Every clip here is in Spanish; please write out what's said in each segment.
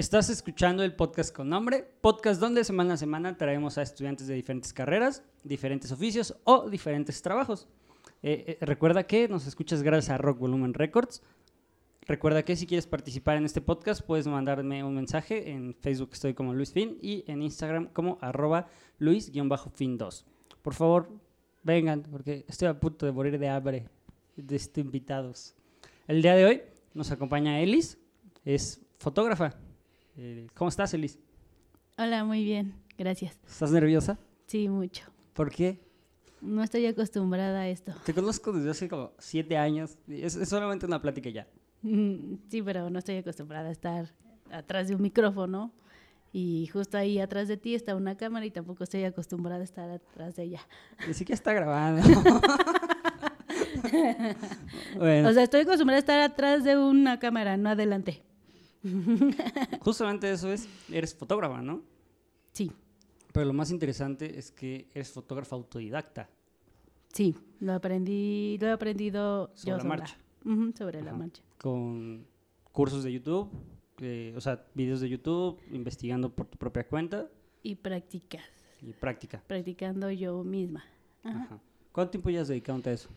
Estás escuchando el podcast con nombre, podcast donde semana a semana traemos a estudiantes de diferentes carreras, diferentes oficios o diferentes trabajos. Eh, eh, recuerda que nos escuchas gracias a Rock Volumen Records. Recuerda que si quieres participar en este podcast puedes mandarme un mensaje. En Facebook estoy como Luis Fin y en Instagram como arroba Luis-Fin2. Por favor, vengan porque estoy a punto de morir de hambre de estos invitados. El día de hoy nos acompaña Elis, es fotógrafa. Eh, ¿Cómo estás, Elis? Hola, muy bien, gracias. ¿Estás nerviosa? Sí, mucho. ¿Por qué? No estoy acostumbrada a esto. Te conozco desde hace como siete años. Es, es solamente una plática ya. Mm, Sí, pero no estoy acostumbrada a estar atrás de un micrófono y justo ahí atrás de ti está una cámara y tampoco estoy acostumbrada a estar atrás de ella. Ni siquiera está grabando. bueno, O sea, estoy acostumbrada a estar atrás de una cámara, no adelante. justamente eso es, eres fotógrafa, ¿no? Sí, Pero lo más interesante es que eres fotógrafa autodidacta. sí, lo aprendí, lo he aprendido Sobre yo la sola. marcha. Sobre la marcha. Con cursos de YouTube, eh, o sea, videos de YouTube, investigando por tu propia cuenta Y practicas, y práctica. practicando yo misma. Ajá. Ajá. ¿Cuánto tiempo ya has dedicado a eso?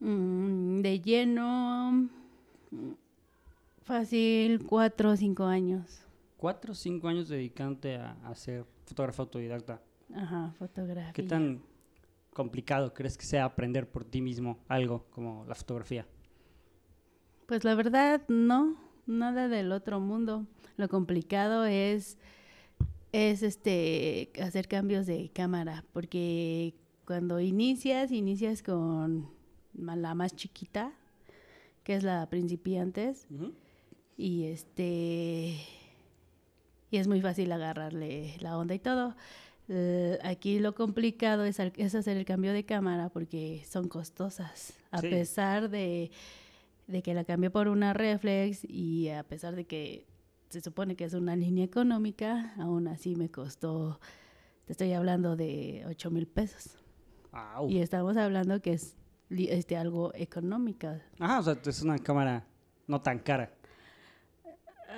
Mm, de lleno, fácil, cuatro o cinco años. Cuatro o cinco años dedicándote a, a ser fotógrafa autodidacta. Ajá, fotografía. ¿Qué tan complicado crees que sea aprender por ti mismo algo como la fotografía? Pues la verdad, no, nada del otro mundo. Lo complicado es, es este, hacer cambios de cámara, porque cuando inicias, inicias con la más chiquita, que es la principiantes, y este y es muy fácil agarrarle la onda y todo. Eh, aquí lo complicado es, al- es hacer el cambio de cámara porque son costosas. A Sí. pesar de, de que la cambié por una reflex y a pesar de que se supone que es una línea económica, aún así me costó, te estoy hablando de 8 mil pesos. Au. Y estamos hablando que es li- este, algo económica. Ajá, o sea, es una cámara no tan cara.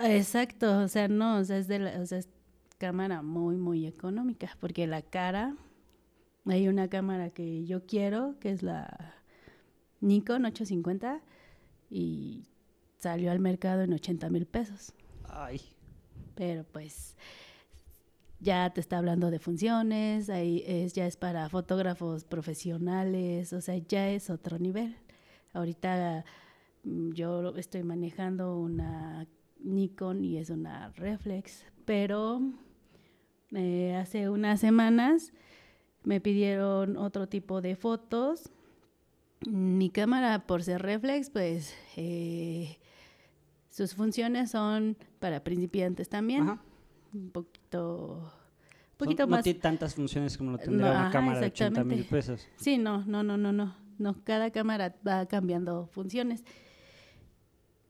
Exacto, o sea, no, o sea, es de la, o sea, es cámara muy, muy económica, porque la cara, hay una cámara que yo quiero, que es la Nikon 850, y salió al mercado en 80 mil pesos, Ay. pero pues ya te está hablando de funciones, ahí es, ya es para fotógrafos profesionales, o sea, ya es otro nivel. Ahorita mm, yo estoy manejando una Nikon y es una reflex, pero eh, hace unas semanas me pidieron otro tipo de fotos. Mi cámara, por ser reflex, pues eh, sus funciones son para principiantes también. Ajá. Un poquito, poquito no más. tiene tantas funciones como lo tendría No, una ajá, cámara de 80 mil pesos. Sí, no, no, no, no, no. No, cada cámara va cambiando funciones.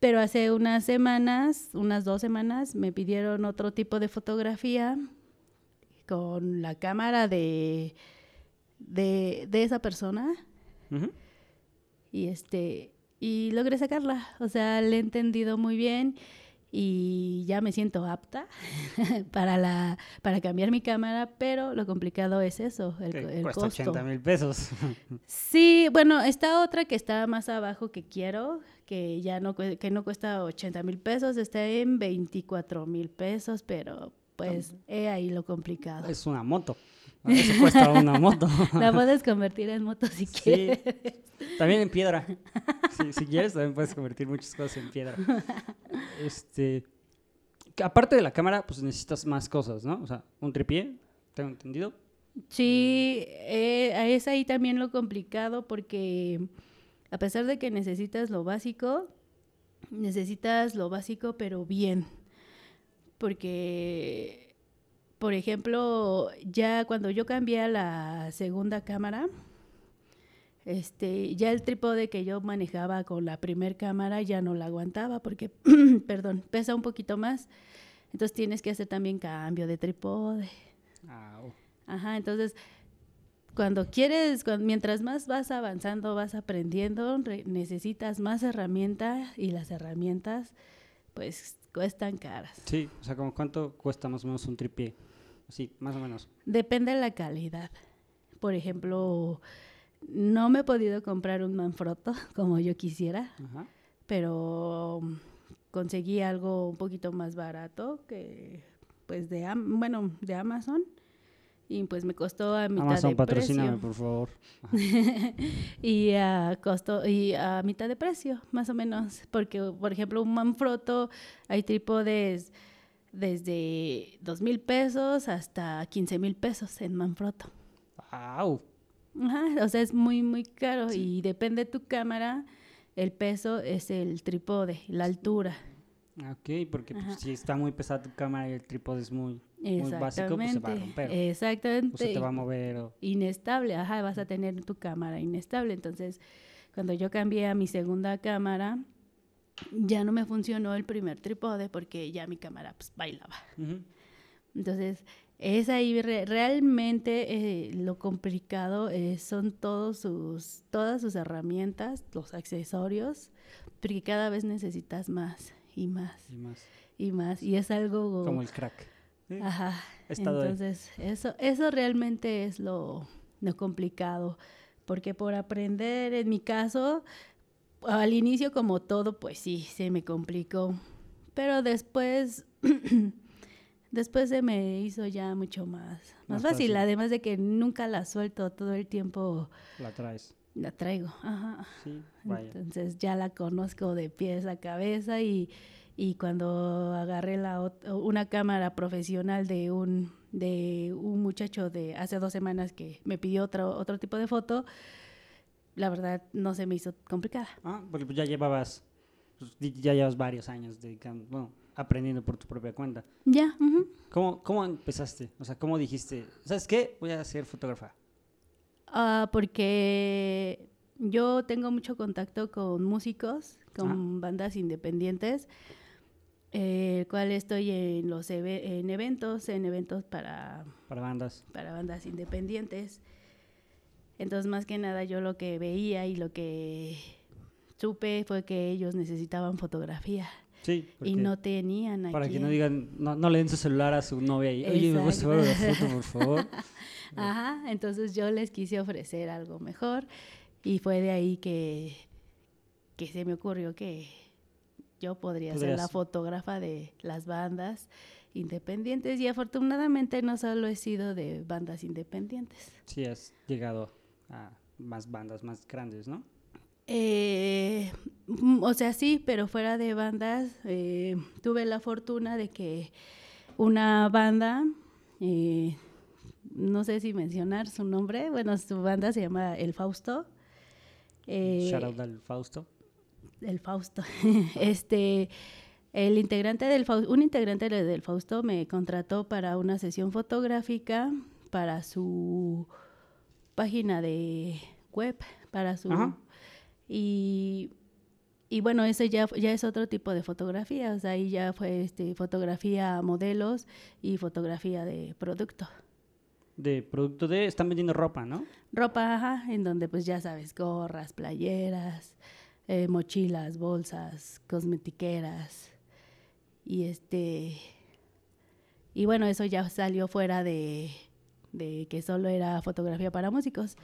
Pero hace unas semanas, unas dos semanas, me pidieron otro tipo de fotografía con la cámara de, de, de esa persona y este y logré sacarla. O sea, le he entendido muy bien y ya me siento apta para la para cambiar mi cámara, pero lo complicado es eso, el, el cuesta costo. 80 mil pesos. Sí, bueno, está otra que está más abajo que quiero, que ya no, que no cuesta 80 mil pesos, está en 24 mil pesos, pero pues he ahí lo complicado. es una moto. Eso cuesta una moto. La puedes convertir en moto si Sí. quieres. También en piedra. Si, si quieres, también puedes convertir muchas cosas en piedra. Este, aparte de la cámara, pues necesitas más cosas, ¿no? O sea, un tripié, tengo entendido. Sí, eh, es ahí también lo complicado porque a pesar de que necesitas lo básico, necesitas lo básico pero bien. Porque, por ejemplo, ya cuando yo cambié a la segunda cámara, este, ya el trípode que yo manejaba con la primer cámara ya no la aguantaba porque, perdón, pesa un poquito más. Entonces tienes que hacer también cambio de trípode. Au. Ajá, entonces cuando quieres, mientras más vas avanzando, vas aprendiendo, re- necesitas más herramientas y las herramientas pues cuestan caras. Sí, o sea, como cuánto cuesta más o menos un tripié. Sí, más o menos. Depende de la calidad. Por ejemplo, no me he podido comprar un Manfrotto como yo quisiera, Ajá. pero conseguí algo un poquito más barato que pues de bueno, de Amazon y pues me costó a mitad Amazon, de patrocíname, precio. por favor. y a costo y a mitad de precio, más o menos, porque por ejemplo, un Manfrotto hay trípodes desde dos mil pesos hasta 15 mil pesos en Manfrotto. Ajá, o sea, es muy, muy caro y depende de tu cámara, el peso es el trípode, la altura. Ok, porque pues, si está muy pesada tu cámara y el trípode es muy, muy básico, pues se va a romper. Exactamente. o se te va a mover. o- Inestable, ajá, vas a tener tu cámara inestable. Entonces, cuando yo cambié a mi segunda cámara, ya no me funcionó el primer trípode porque ya mi cámara pues, bailaba. Ujú. Entonces, es ahí re- realmente eh, lo complicado eh, son todos sus, todas sus herramientas, los accesorios, porque cada vez necesitas más y más Y más. y más. Y es algo... Como el crack. Ajá. ahí. Entonces, eso, eso realmente es lo, lo complicado. Porque por aprender, en mi caso, al inicio como todo, pues sí, se me complicó. Pero después, después se me hizo ya mucho más, Más más, fácil. fácil. Además de que nunca la suelto, todo el tiempo La traes. la traigo. Ajá. Sí, vaya. Entonces ya la conozco de pies a cabeza y, y cuando agarré la, una cámara profesional de un, de un muchacho de hace dos semanas que me pidió otro, otro tipo de foto, la verdad no se me hizo complicada. Ah, porque pues ya llevabas, pues, ya llevas varios años dedicando, bueno, aprendiendo por tu propia cuenta. Ya, ujú. ¿Cómo, ¿Cómo empezaste? O sea, ¿cómo dijiste, ¿sabes qué? Voy a ser fotógrafa. Ah, porque yo tengo mucho contacto con músicos, con bandas independientes, eh, el cual estoy en los eve- en eventos, en eventos para Para bandas. para bandas independientes. Entonces, más que nada, yo lo que veía y lo que supe fue que ellos necesitaban fotografía Sí. y no tenían aquí. Para que no digan, no, no le den su celular a su novia y, oye, ¿me puedes tomar una foto, por favor? Ajá, entonces yo les quise ofrecer algo mejor y fue de ahí que, que se me ocurrió que yo podría ser la fotógrafa de las bandas independientes y afortunadamente no solo he sido de bandas independientes. Sí, has llegado a más bandas más grandes, ¿no? Eh, mm, o sea, sí, pero fuera de bandas, eh, tuve la fortuna de que una banda, eh, no sé si mencionar su nombre, bueno, su banda se llama El Fausto. eh, Shout out al Fausto. El Fausto. este, el integrante del Fausto, un integrante de- del Fausto me contrató para una sesión fotográfica para su página de web, para su Ajá. y y bueno, ese ya ya es otro tipo de fotografía, o sea, ahí ya fue este fotografía a modelos y fotografía de producto. De producto de, están vendiendo ropa, ¿no? Ropa, ajá, en donde pues ya sabes, gorras, playeras, eh, mochilas, bolsas, cosmetiqueras. Y este. Y bueno, eso ya salió fuera de, de que solo era fotografía para músicos.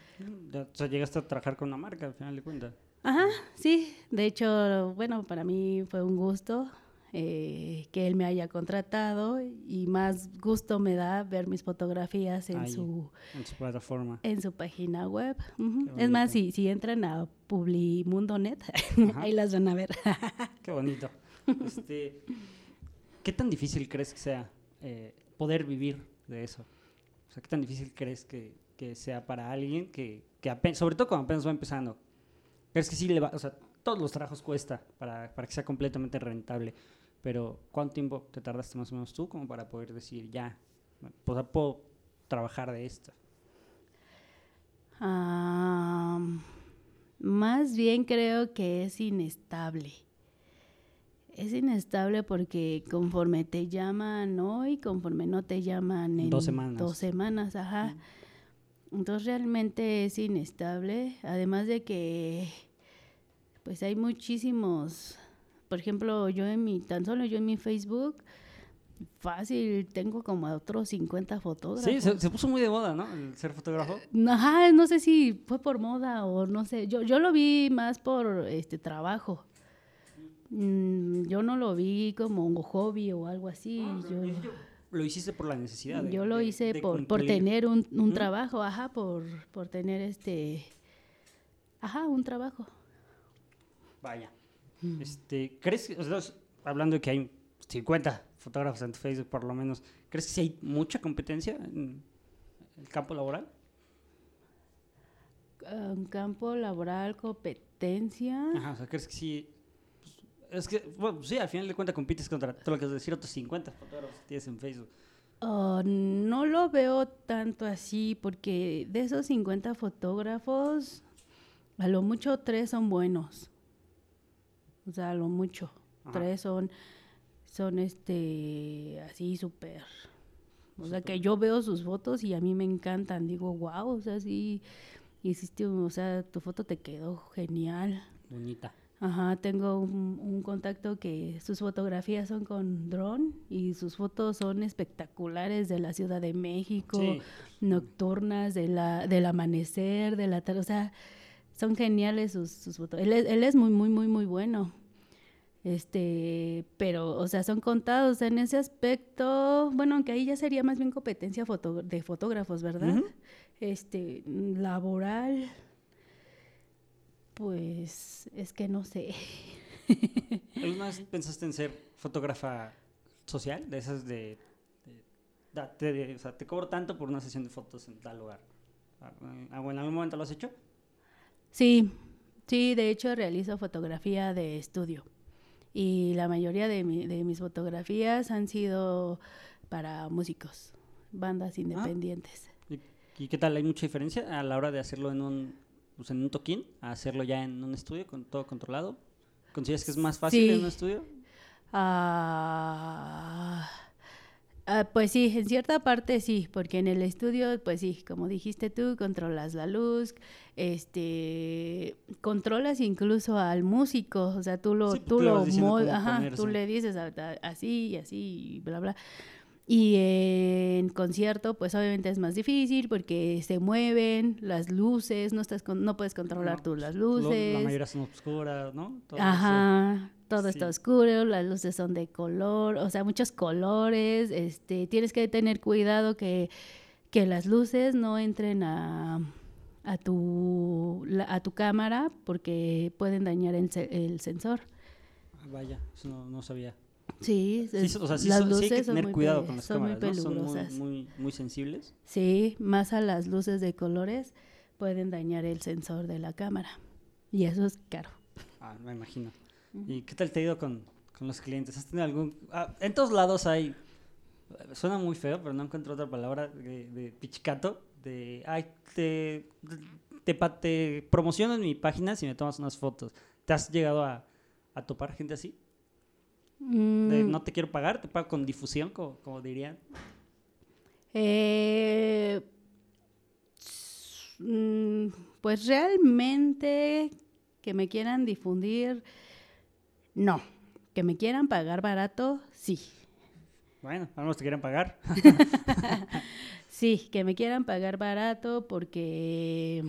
Ya, o sea, llegaste a trabajar con una marca, al final de cuentas. Ajá, sí. De hecho, bueno, para mí fue un gusto eh, que él me haya contratado y más gusto me da ver mis fotografías en Ahí. su En su plataforma. en su página web. Es más, si, si entran a Publimundo.net, ahí las van a ver. Qué bonito. Este, ¿Qué tan difícil crees que sea eh, poder vivir de eso? O sea, ¿qué tan difícil crees que, que sea para alguien que, que apenas, sobre todo cuando apenas va empezando? ¿Crees que sí le va, o sea, todos los trabajos cuesta para, para que sea completamente rentable, pero ¿cuánto tiempo te tardaste más o menos tú como para poder decir, ya, pues, puedo trabajar de esto? Más bien creo que es inestable. Es inestable porque conforme te llaman hoy, conforme no te llaman en Dos semanas. dos semanas, ajá. Entonces realmente es inestable, además de que pues hay muchísimos por ejemplo, yo en mi, tan solo yo en mi Facebook, fácil, tengo como otros 50 fotógrafos. Sí, se, se puso muy de moda, ¿no? El ser fotógrafo. Ajá, no sé si fue por moda o no sé. Yo, yo lo vi más por este trabajo. Mm, yo no lo vi como un hobby o algo así. yo, Lo hiciste por la necesidad. de- yo lo hice de por, por tener un, un trabajo, ajá, por, por tener este, ajá, un trabajo. Vaya. Este, ¿crees que, o sea, hablando de que hay 50 fotógrafos en Facebook por lo menos, ¿crees que sí hay mucha competencia en el campo laboral? Un campo laboral, competencia. Ajá, o sea, ¿crees que sí? Pues, es que, bueno, sí, al final de cuentas compites contra, todo lo que es decir, otros 50 fotógrafos que tienes en Facebook. Ah, no lo veo tanto así porque de esos 50 fotógrafos, a lo mucho tres son buenos. O sea, lo mucho. Ajá. Tres son, son este, así súper. O sea, que yo veo sus fotos y a mí me encantan. Digo, wow, o sea, sí, hiciste, o sea, tu foto te quedó genial. Bonita. Ajá, tengo un, un contacto que sus fotografías son con dron y sus fotos son espectaculares de la Ciudad de México, Sí. nocturnas, de la, del amanecer, de la tarde, o sea, son geniales sus, sus fotos. Él es, él es muy, muy, muy, muy bueno. Este, pero, o sea, son contados en ese aspecto, bueno, aunque ahí ya sería más bien competencia foto- de fotógrafos, ¿verdad? Este, laboral, pues es que no sé. ¿Alguna vez pensaste en ser fotógrafa social? De esas de... o sea, te cobro tanto por una sesión de fotos en tal lugar. Ah, ¿En algún momento lo has hecho? Sí, sí, de hecho realizo fotografía de estudio y la mayoría de, mi- de mis fotografías han sido para músicos, bandas independientes. ¿Y, y qué tal? ¿Hay mucha diferencia a la hora de hacerlo en un, pues, en un toquín a hacerlo ya en un estudio con todo controlado? ¿Consideras que es más fácil Sí. en un estudio? Ah, ah, pues sí, en cierta parte sí, porque en el estudio, pues sí, como dijiste tú, controlas la luz, este, controlas incluso al músico, o sea, tú lo, Sí, pues, tú lo cómo ajá, tú le dices a- a- así y así y bla, bla. Y en concierto, pues obviamente es más difícil porque se mueven las luces, no estás con- no puedes controlar No, tú las Lo- luces. La mayoría son oscuras, ¿no? Todo eso. Todo está Sí. oscuro, las luces son de color, o sea, muchos colores, este, tienes que tener cuidado que, que las luces no entren a, a, tu, la- a tu cámara porque pueden dañar el, se- el sensor. Ah, Vaya, eso no, no sabía. Sí, es- o sea, sí, las son- sí hay luces que tener muy cuidado con las son muy cámaras, ¿no? Son muy, muy, muy sensibles. Sí, más a las luces de colores pueden dañar el sensor de la cámara y eso es caro. Ah, me imagino. ¿Y qué tal te ha ido con, con los clientes? ¿Has tenido algún...? ah, en todos lados hay... Suena muy feo, pero no encuentro otra palabra de, de pichicato. De, ay, te, te, te promociono en mi página si me tomas unas fotos. ¿Te has llegado a, a topar gente así? De, Mm, no te quiero pagar, te pago con difusión, como, como dirían. Eh, mm, pues realmente que me quieran difundir, no. Que me quieran pagar barato, sí. Bueno, a lo mejor te quieren pagar. Sí, que me quieran pagar barato porque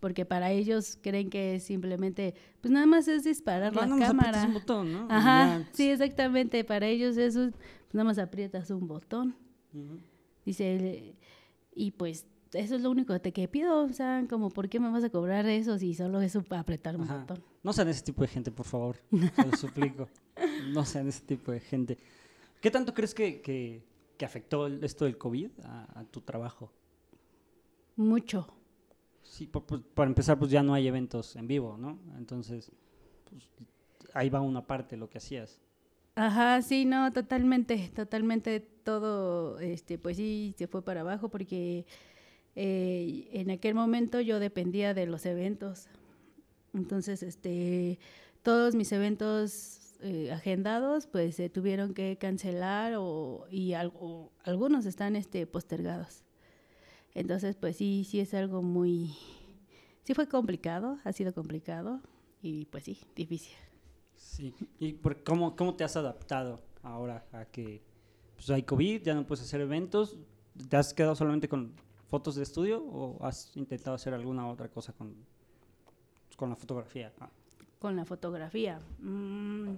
porque para ellos creen que simplemente, pues nada más es disparar la cámara. un botón, ¿no? Ajá, ya, sí, exactamente. Para ellos eso, es, pues nada más aprietas un botón. ujú. Dice, él, y pues eso es lo único que te pido, o sea, como, ¿por qué me vas a cobrar eso si solo es para apretar un Ajá. botón? No sean ese tipo de gente, por favor. Se lo suplico. No sean ese tipo de gente. ¿Qué tanto crees que, que, que afectó esto del COVID a, a tu trabajo? Mucho. Sí, por- por- para empezar, pues ya no hay eventos en vivo, ¿no? Entonces, pues, ahí va una parte lo que hacías. Ajá, sí, no, totalmente, totalmente todo, este, pues sí, se fue para abajo porque eh, en aquel momento yo dependía de los eventos. Entonces, este, todos mis eventos eh, agendados, pues se tuvieron que cancelar o, y algunos están, este, postergados. Entonces, pues sí, sí es algo muy, sí fue complicado, ha sido complicado y pues sí, difícil. Sí. ¿Y por, cómo, cómo te has adaptado ahora a que pues, hay COVID, ya no puedes hacer eventos? ¿Te has quedado solamente con fotos de estudio o has intentado hacer alguna otra cosa con, con la fotografía? Ah, Con la fotografía. Mm,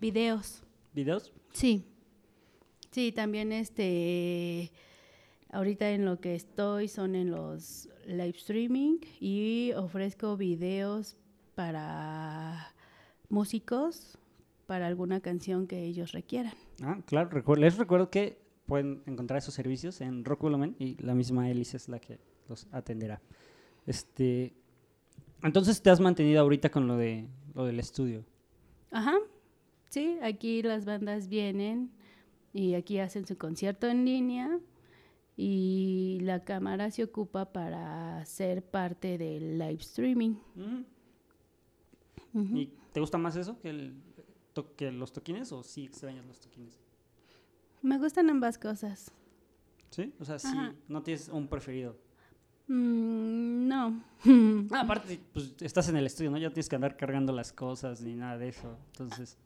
videos. ¿Videos? Sí. Sí, también este. Ahorita en lo que estoy son en los live streaming y ofrezco videos para músicos para alguna canción que ellos requieran. Ah, claro, les recuerdo que pueden encontrar esos servicios en Rock y la misma Elis es la que los atenderá. Este, entonces te has mantenido ahorita con lo de lo del estudio. Ajá. Sí, aquí las bandas vienen y aquí hacen su concierto en línea y la cámara se ocupa para ser parte del live streaming. Ujú. ¿Y te gusta más eso que, el que los toquines o sí extrañas los toquines? Me gustan ambas cosas. ¿Sí? O sea, sí, Ajá. no tienes un preferido. Mm, no. Ah, aparte, pues estás en el estudio, ¿no? Ya tienes que andar cargando las cosas ni nada de eso. Entonces,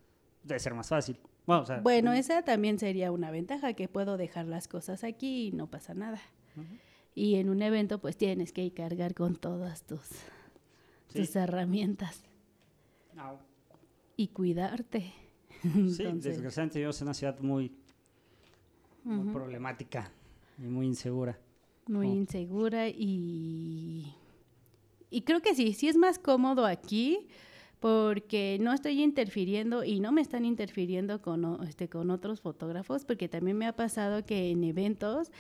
debe ser más fácil. Bueno, o sea, Bueno, esa también sería una ventaja, que puedo dejar las cosas aquí y no pasa nada. Y en un evento pues tienes que cargar con todas tus, Sí. tus herramientas y cuidarte. Sí, Entonces, desgraciadamente vivimos en una ciudad muy, muy problemática y muy insegura. muy Oh. insegura y, y creo que sí, sí es más cómodo aquí porque no estoy interfiriendo y no me están interfiriendo con, este, con otros fotógrafos porque también me ha pasado que en eventos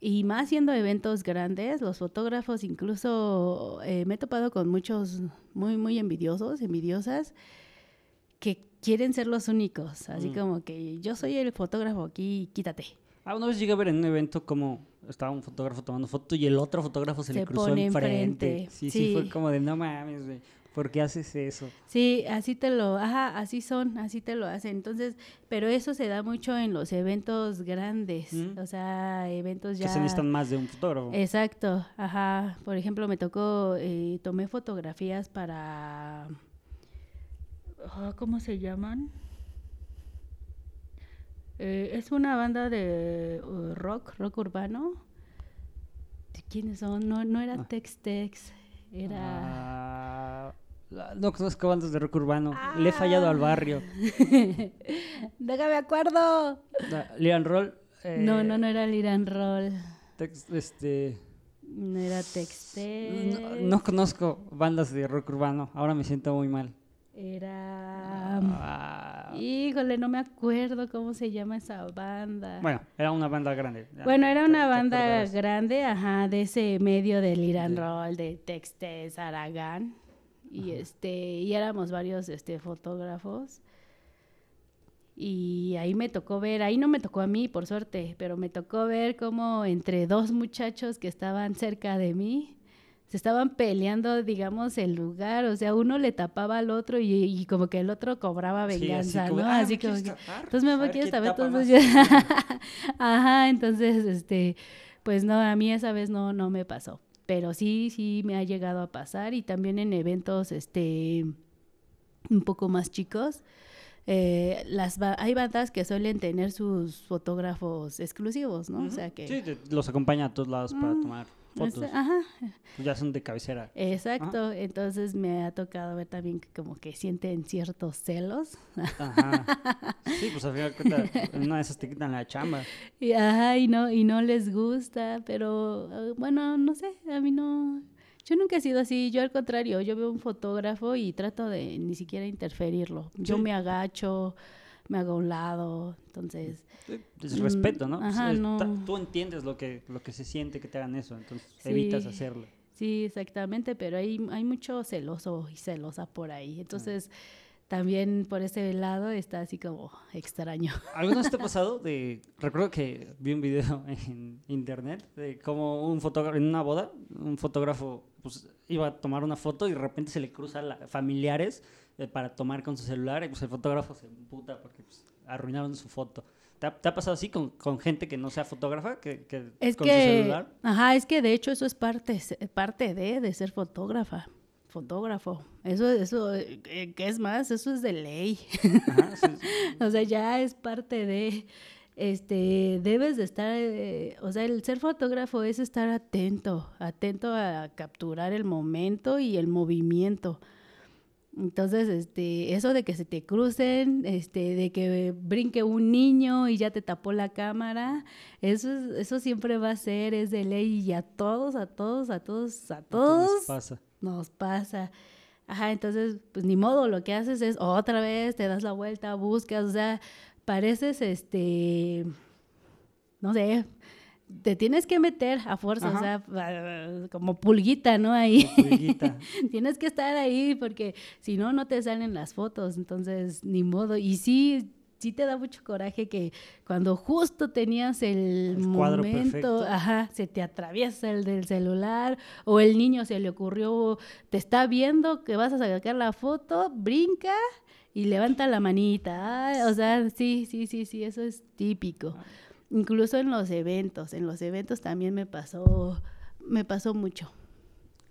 y más siendo eventos grandes, los fotógrafos incluso eh, me he topado con muchos muy, muy envidiosos, envidiosas, que quieren ser los únicos, así Mm. como que yo soy el fotógrafo aquí, quítate. Ah, una vez llegué a ver en un evento como estaba un fotógrafo tomando foto y el otro fotógrafo se, le cruzó enfrente. enfrente, Sí, sí, fue como de no mames, güey. ¿Por qué haces eso? Sí, así te lo, ajá, así son, así te lo hacen. Entonces, pero eso se da mucho en los eventos grandes, Mm. o sea, eventos ya. Que se necesitan más de un fotógrafo. Exacto, ajá. Por ejemplo, me tocó, eh, tomé fotografías para, ah, ¿cómo se llaman? Eh, es una banda de uh, rock, rock urbano. ¿De quiénes son? No, no era Ah. Tex Tex, era. Ah, no conozco bandas de rock urbano. Le he fallado al barrio. Déjame acuerdo. Lian Roll. eh, No, no, no era el Irán Roll. tex- este, No era Textex. no, no conozco bandas de rock urbano. Ahora me siento muy mal. Era. Ah, Híjole, no me acuerdo cómo se llama esa banda. bueno, era una banda grande. Bueno, era una banda grande, ajá, de ese medio del Irán Sí. Roll, de Textes, Aragán. Y este, y éramos varios este fotógrafos. Y ahí me tocó ver, ahí no me tocó a mí, por suerte, pero me tocó ver cómo entre dos muchachos que estaban cerca de mí se estaban peleando, digamos, el lugar. O sea, uno le tapaba al otro y, y como que el otro cobraba Sí, así venganza, como, ¿no? "Ah, así ¿me como que, entonces me ver quieres tapar, tapa entonces más". yo... Ajá, entonces, este, pues no, a mí esa vez no, no me pasó. Pero sí, sí me ha llegado a pasar y también en eventos, este, un poco más chicos. eh, las ba- hay bandas que suelen tener sus fotógrafos exclusivos, ¿no? O sea que... Sí, los acompaña a todos lados para Mm, fotos. ajá, Pues ya son de cabecera. exacto. Entonces me ha tocado ver también que como que sienten ciertos celos. Ajá. Sí, pues al final en una de esas te quitan la chamba. Y, ajá, y no, y no les gusta, pero eh, bueno, no sé, a mí no, yo nunca he sido así, yo al contrario, yo veo un fotógrafo y trato de ni siquiera interferirlo. Yo Sí. me agacho, me hago a un lado, entonces, Es Mm, respeto, ¿no? Ajá, no. Tú entiendes lo que, lo que se siente que te hagan eso, entonces Sí. evitas hacerlo. sí, exactamente, pero hay, hay mucho celoso y celosa por ahí, entonces también por ese lado está así como extraño. ¿Alguna vez te ha pasado de... Recuerdo que vi un video en internet de cómo un fotógrafo, en una boda, un fotógrafo pues, iba a tomar una foto y de repente se le cruza a familiares eh, para tomar con su celular y pues el fotógrafo se emputa porque pues, arruinaron su foto. ¿Te ha, te ha pasado así con, con gente que no sea fotógrafa, que, que Es con su que, celular? ajá, es que de hecho eso es parte, parte de, de ser fotógrafa, fotógrafo. Eso, eso, eh, ¿qué es más? Eso es de ley. Ajá, sí, sí. o sea, ya es parte de, este, debes de estar, eh, o sea, el ser fotógrafo es estar atento, atento a capturar el momento y el movimiento. Entonces, este, eso de que se te crucen, este, de que brinque un niño y ya te tapó la cámara, eso, es- eso siempre va a ser, es de ley y a todos, a todos, a todos, a todos pasa. nos pasa. Ajá, entonces, pues ni modo, lo que haces es otra vez, te das la vuelta, buscas, o sea, pareces, este, no sé, te tienes que meter a fuerza, o sea, como pulguita, ¿no? Ahí. Pulguita. Tienes que estar ahí porque si no, no te salen las fotos, entonces ni modo. Y sí, sí te da mucho coraje que cuando justo tenías el, El cuadro momento, perfecto. ajá, se te atraviesa el del celular o el niño se le ocurrió, te está viendo que vas a sacar la foto, brinca y levanta la manita. Ay, o sea, sí, sí, sí, sí, eso es típico. Incluso en los eventos, en los eventos también me pasó, me pasó mucho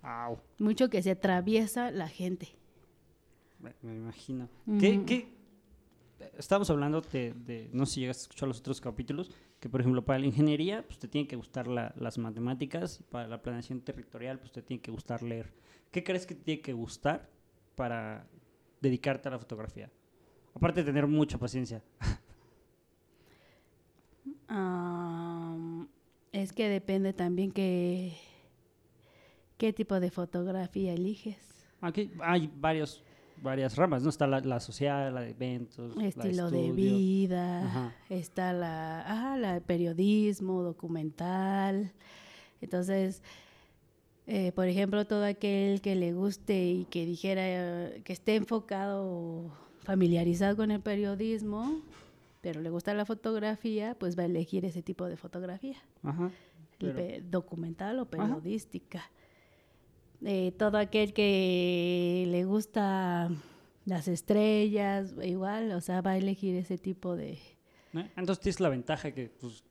Au, mucho que se atraviesa la gente. me, imagino. ¿Qué? Estamos hablando de, de- no sé si llegaste a escuchar los otros capítulos, que por ejemplo para la ingeniería, pues te tiene que gustar la- las matemáticas, para la planeación territorial, pues te tiene que gustar leer. ¿Qué crees que te tiene que gustar para dedicarte a la fotografía? Aparte de tener mucha paciencia. Es que depende también qué, qué tipo de fotografía eliges. Aquí hay varios, varias ramas, ¿no? Está la, la social, la de eventos, la Estilo de vida, Ajá. está la, ajá, la de periodismo, documental. Entonces, eh, por ejemplo, todo aquel que le guste y que dijera eh, que esté enfocado o familiarizado con el periodismo, pero le gusta la fotografía, pues va a elegir ese tipo de fotografía. Ajá. pero- pe- documental o periodística. Eh, todo aquel que le gusta las estrellas, igual, o sea, va a elegir ese tipo de... ¿no? Entonces tienes la ventaja que, pues,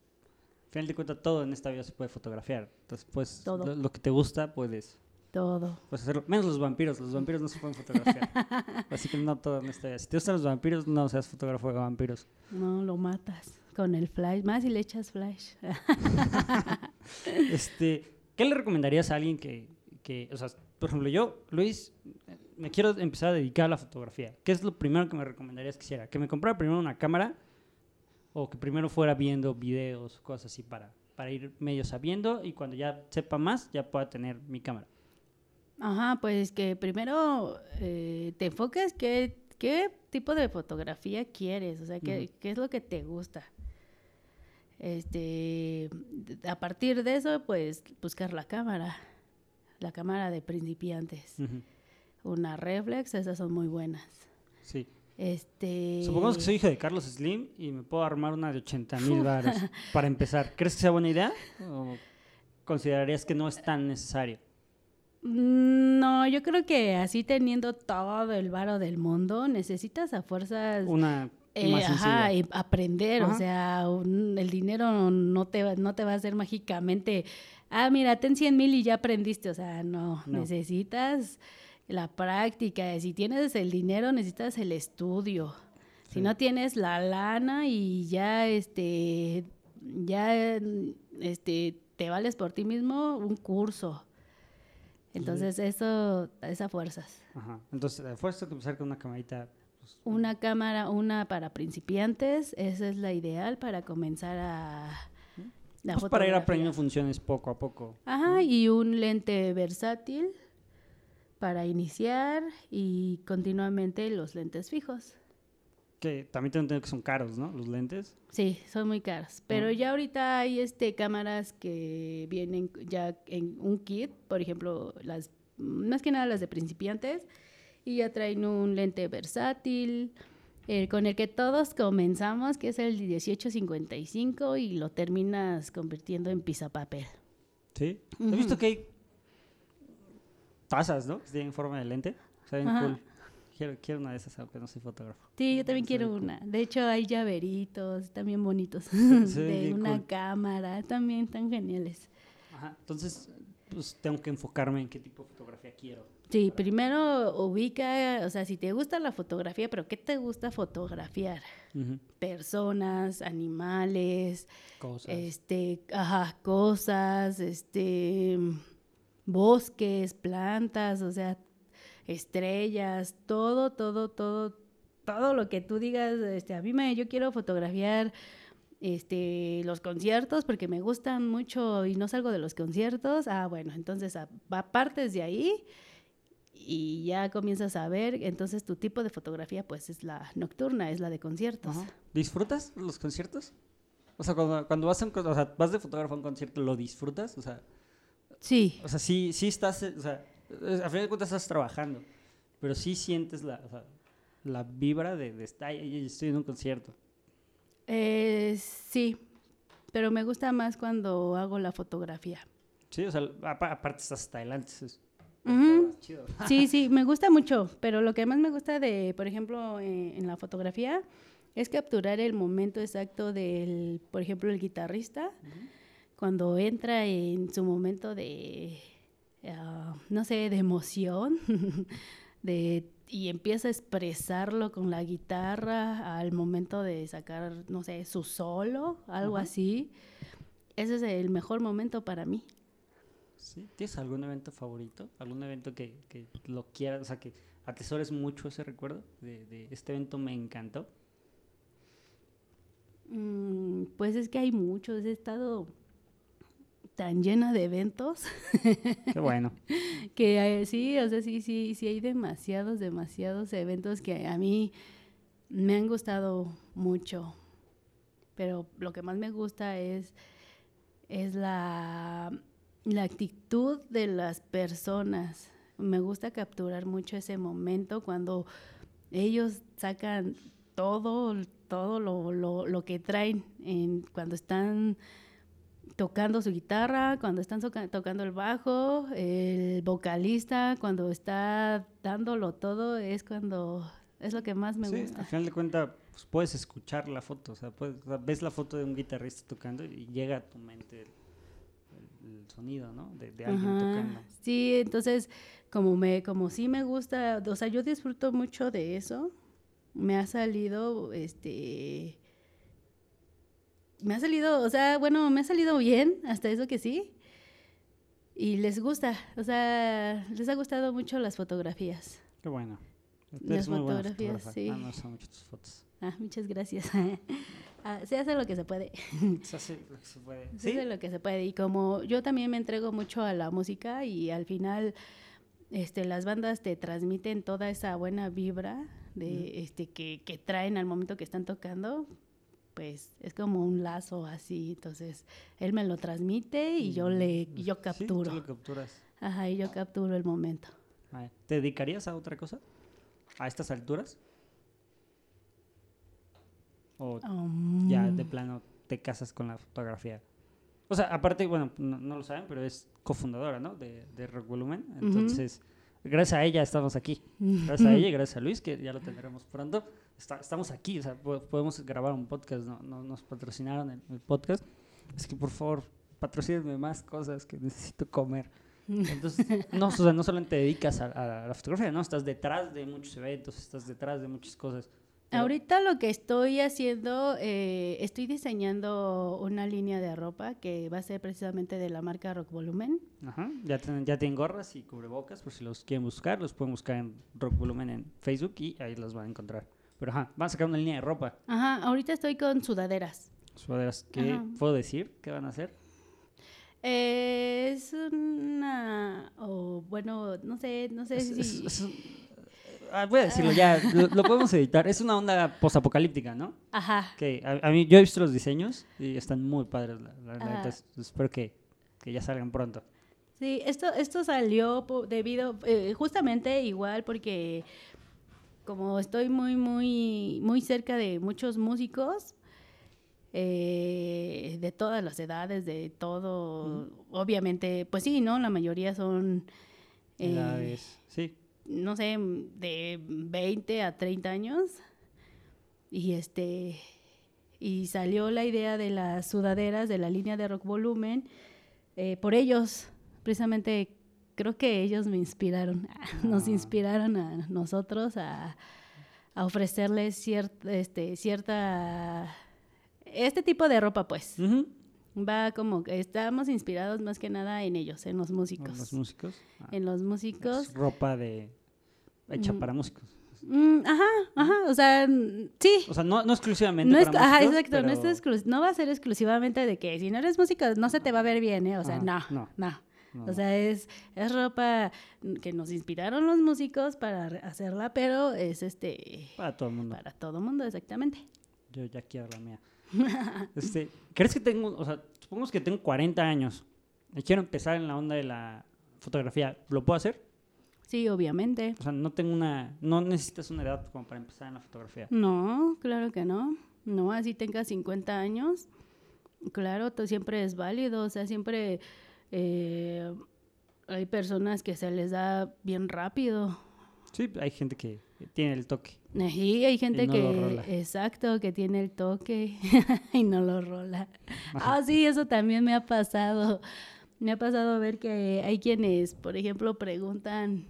al final de cuentas, todo en esta vida se puede fotografiar. Entonces, pues, Todo. Lo, lo que te gusta, puedes, Todo. puedes hacerlo. Menos los vampiros, los vampiros no se pueden fotografiar. Así que no todo en esta vida. Si te gustan los vampiros, no seas fotógrafo de vampiros. No lo matas con el flash, más si le echas flash. este, ¿Qué le recomendarías a alguien que, que, o sea, por ejemplo, yo, Luis, me quiero empezar a dedicar a la fotografía? ¿Qué es lo primero que me recomendarías que hiciera? ¿Que me comprara primero una cámara o que primero fuera viendo videos, cosas así para, para ir medio sabiendo y cuando ya sepa más ya pueda tener mi cámara? Ajá, pues que primero eh, te enfoques qué, qué tipo de fotografía quieres, o sea, qué, qué es lo que te gusta. Este, a partir de eso, pues buscar la cámara, la cámara de principiantes. Una reflex, esas son muy buenas. Sí. Este, Supongamos que soy hijo de Carlos Slim y me puedo armar una de 80 mil varos para empezar. ¿Crees que sea buena idea? ¿O considerarías que no es tan necesario? Mm, No, yo creo que así teniendo todo el varo del mundo, necesitas a fuerzas Una Eh, ajá, y aprender, Ajá. o sea, un- el dinero no te, va- no te va a hacer mágicamente, ah, mira, ten 100 mil y ya aprendiste, o sea, no, No. necesitas la práctica, si tienes el dinero necesitas el estudio, Sí. si no tienes la lana y ya, este, ya, este, te vales por ti mismo, un curso. Entonces, eso, esas fuerzas. Ajá. Entonces, a fuerza que empezar con una camarita. pues, Una cámara, una para principiantes, esa es la ideal para comenzar a la pues para ir aprendiendo funciones poco a poco. Ajá, y un lente versátil para iniciar y continuamente los lentes fijos. Que también tengo entendido que son caros, ¿no? Los lentes. Sí, son muy caros, pero Ah. ya ahorita hay este cámaras que vienen ya en un kit, por ejemplo, las más que nada las de principiantes y ya traen un lente versátil eh, con el que todos comenzamos, que es el 1855 y lo terminas convirtiendo en papel. Sí. He visto que hay tazas, ¿no? Que tienen forma de lente. Se ven Ajá. cool. Quiero, quiero una de esas, aunque no soy fotógrafo. Sí, yo también quiero cool. una. De hecho, hay llaveritos también bonitos ven de una cool. cámara, también tan geniales. Ajá. Entonces, pues tengo que enfocarme en qué tipo de fotografía quiero. Sí, primero ubica, o sea, si te gusta la fotografía, pero ¿qué te gusta fotografiar? Personas, animales, Cosas. este, ajá, cosas, este, bosques, plantas, o sea, estrellas, todo, todo, todo, todo lo que tú digas, este, a mí me, yo quiero fotografiar, este, los conciertos porque me gustan mucho y no salgo de los conciertos, ah, bueno, entonces a- va partes de ahí y ya comienzas a ver, entonces tu tipo de fotografía pues es la nocturna, es la de conciertos. ¿Disfrutas los conciertos? O sea, cuando, cuando vas, a o sea, vas de fotógrafo a un concierto, ¿lo disfrutas? O sea, Sí, o sea sí, sí estás, o sea, a fin de cuentas estás trabajando, pero sí sientes la, o sea, la vibra de, de estar, "Ay, ay, estoy en un concierto. Eh, sí, pero me gusta más cuando hago la fotografía. Sí, o sea, apa- aparte estás hasta adelante. es- chido. Sí, sí, me gusta mucho, pero lo que más me gusta de, por ejemplo, eh, en la fotografía es capturar el momento exacto del, por ejemplo, el guitarrista, cuando entra en su momento de, ah, no sé, de emoción, de, y empieza a expresarlo con la guitarra al momento de sacar, no sé, su solo, algo así. Ese es el mejor momento para mí. Sí. ¿Tienes algún evento favorito? ¿Algún evento que, que lo quieras, o sea, que atesores mucho ese recuerdo de, de este evento me encantó? Mm, Pues es que hay muchos, he estado tan llena de eventos Qué bueno. que eh, sí, o sea, sí, sí, sí hay demasiados, demasiados eventos que a mí me han gustado mucho. Pero lo que más me gusta es, es la, la actitud de las personas. Me gusta capturar mucho ese momento cuando ellos sacan todo, todo lo, lo, lo que traen en, cuando están tocando su guitarra, cuando están tocando el bajo, el vocalista, cuando está dándolo todo, es cuando es lo que más me sí, gusta. al final de cuentas pues, puedes escuchar la foto, o sea, puedes- o sea, ves la foto de un guitarrista tocando y llega a tu mente el, el- el sonido, ¿no? De, de alguien Ajá. tocando. Sí, entonces como me como sí me gusta, o sea, yo disfruto mucho de eso. Me ha salido este me ha salido, o sea, bueno, me ha salido bien, hasta eso que sí. Y les gusta, o sea, les ha gustado mucho las fotografías. Qué bueno. Las fotografías, sí. Ah, me gustan mucho tus fotos. Ah, muchas gracias. Ah, se hace lo que se puede. Se hace lo que se puede. Se ¿Sí? hace lo que se puede. Y como yo también me entrego mucho a la música y al final este, las bandas te transmiten toda esa buena vibra de, este, que, que traen al momento que están tocando, pues es como un lazo así. Entonces, él me lo transmite y yo le y yo Sí, capturo. tú lo capturas. Ajá, y yo capturo el momento. ¿Te dedicarías a otra cosa? ¿A estas alturas? ¿O Um, ya de plano te casas con la fotografía? O sea, aparte, bueno, no, no lo saben, pero es cofundadora, ¿no? De, de Rock Volumen. Entonces, gracias a ella estamos aquí. Gracias a ella y gracias a Luis, que ya lo tendremos pronto. Está- estamos aquí, o sea, po- podemos grabar un podcast, ¿no? No- nos patrocinaron el, el podcast. Es que, por favor, patrocínenme más cosas que necesito comer. Entonces, no, o sea, no solamente te dedicas a, a la fotografía, ¿no? Estás detrás de muchos eventos, estás detrás de muchas cosas. Pero- Ahorita lo que estoy haciendo, eh, estoy diseñando una línea de ropa que va a ser precisamente de la marca Rock Volumen. Ajá, ya tienen, ya tienen gorras y cubrebocas, por si los quieren buscar, los pueden buscar en Rock Volumen en Facebook y ahí los van a encontrar. Pero ajá, van a sacar una línea de ropa. Ajá, ahorita estoy con sudaderas. Sudaderas, ¿qué Ajá. puedo decir? ¿Qué van a hacer? Eh, es una, o bueno, no sé, no sé Es- si... es- es ah, voy a decirlo ya, lo, lo podemos editar. Es una onda posapocalíptica, ¿no? Ajá, Que a, a mí, yo he visto los diseños y están muy padres, la, la- la Ajá. neta, es- espero que, que ya salgan pronto. sí, esto, esto salió debido, eh, justamente igual porque como estoy muy, muy, muy cerca de muchos músicos, eh, de todas las edades, de todo, obviamente, pues sí, ¿no? La mayoría son... eh, Edades, sí. no sé, de 20 a 30 años. Y este y salió la idea de las sudaderas de la línea de Rock Volumen eh, por ellos, precisamente creo que ellos me inspiraron, nos Ah. inspiraron a nosotros a, a ofrecerles cierta, este, cierta, este tipo de ropa, pues. Va como que estamos inspirados más que nada en ellos, en los músicos. Los músicos. Ah, en los es músicos. ropa de hecha Mm. para músicos. Mm, ajá, ajá, o sea, sí. O sea, no, no exclusivamente No es, para ajá, exacto, no, es no va a ser exclusivamente de que si no eres músico no se te va a ver bien, ¿eh? O sea, Ajá, no, no. no. No, O sea, es, es ropa que nos inspiraron los músicos para hacerla, pero es este para todo el mundo. para todo mundo, exactamente. Yo ya quiero la mía. este, ¿Crees que tengo, o sea, supongamos que tengo 40 años y quiero empezar en la onda de la fotografía, ¿lo puedo hacer? Sí, obviamente. O sea, no tengo una, no necesitas una edad como para empezar en la fotografía. No, claro que no. No, así tengas 50 años. Claro, todo siempre es válido. O sea, siempre eh, hay personas que se les da bien rápido. Sí, hay gente que tiene el toque. Y hay gente no que, exacto, que tiene el toque y no lo rola. Ajá. Ah, sí, eso también me ha pasado. Me ha pasado ver que hay quienes, por ejemplo, preguntan,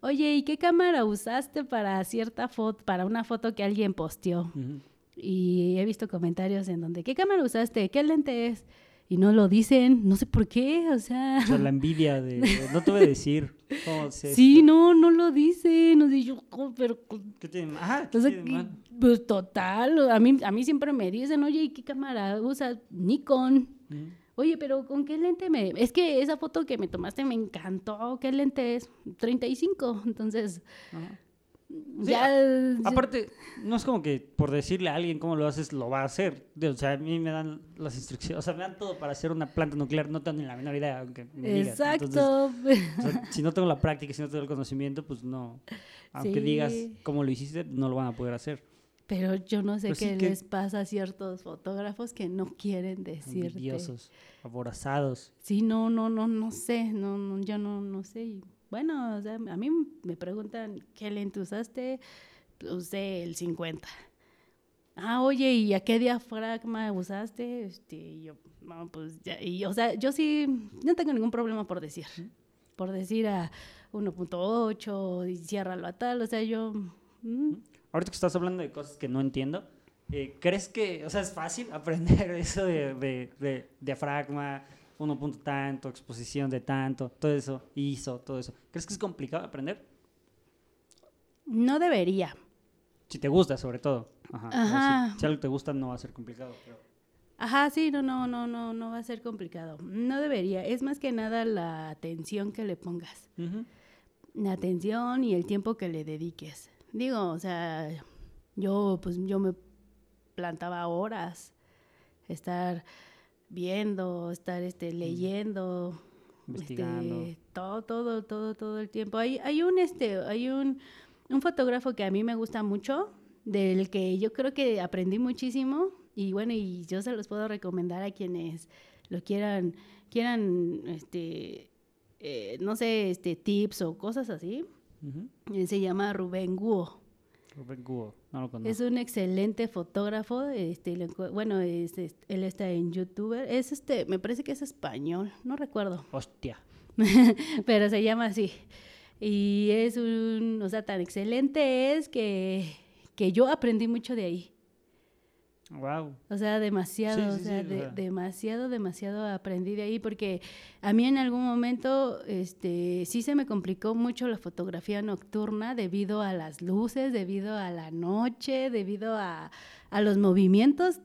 oye, ¿y qué cámara usaste para cierta foto, para una foto que alguien posteó? Ujú. Y he visto comentarios en donde, ¿qué cámara usaste? ¿Qué lente es? Y no lo dicen, no sé por qué, o sea... O sea, la envidia de, no te voy a decir. ¿Cómo sé Sí, no, no lo dicen. O sea, yo, "Oh, pero ¿Qué tiene? Ajá, ¿qué O sea, pues total, a mí, a mí siempre me dicen, oye, ¿y qué cámara usas? Nikon. Ujú. Oye, pero ¿con qué lente me...? Es que esa foto que me tomaste me encantó. ¿Qué lente es? 35. Entonces, Ajá. Ya... Aparte, no es como que por decirle a alguien cómo lo haces, lo va a hacer. O sea, a mí me dan las instrucciones, o sea, me dan todo para hacer una planta nuclear, no tengo ni la menor idea, aunque me. Entonces, Exacto. o sea, si no tengo la práctica, si no tengo el conocimiento, pues no. Aunque Sí. digas cómo lo hiciste, no lo van a poder hacer. pero yo no sé sí qué que- les pasa a ciertos fotógrafos que no quieren decirte. Envidiosos, aborazados. Sí, no, no, no, no sé, no, no, yo no, no sé. Bueno, o sea, a mí me preguntan qué lente usaste, usé el 50. Ah, oye, ¿y a qué diafragma usaste? Este, y yo, no, pues ya, y, o sea, yo sí, no tengo ningún problema por decir, por decir a 1.8 y ciérralo a tal, o sea, yo, mm, Ahorita que estás hablando de cosas que no entiendo, eh, ¿crees que, o sea, es fácil aprender eso de, de, de diafragma, uno punto tanto, exposición de tanto, todo eso, ISO, todo eso? ¿Crees que es complicado aprender? no debería. Si te gusta, sobre todo. Ajá. Si, si algo te gusta, no va a ser complicado. Pero... Ajá, sí, no, no, no, no, no va a ser complicado. No debería. Es más que nada la atención que le pongas. Ujú. La atención y el tiempo que le dediques. Digo, o sea, yo pues yo me plantaba horas estar viendo, estar este leyendo, Investigando. este, todo, todo, todo, todo el tiempo. Hay, hay un este, hay un, un fotógrafo que a mí me gusta mucho, del que yo creo que aprendí muchísimo, y bueno, y yo se los puedo recomendar a quienes lo quieran, quieran, este, eh, no sé, este, tips o cosas así. Se llama Rubén Guo. Rubén Cubo, no lo conozco. Es un excelente fotógrafo. Este, lo bueno, es- es- él está en YouTuber. Es este, me parece que es español, no recuerdo, Hostia. pero se llama así. Y es un, o sea, tan excelente es que, que yo aprendí mucho de ahí. Wow. O sea, demasiado, Sí, o sí, sea, sí, o de- sea. demasiado, demasiado aprendí de ahí porque a mí en algún momento, este, sí se me complicó mucho la fotografía nocturna debido a las luces, debido a la noche, debido a, a los movimientos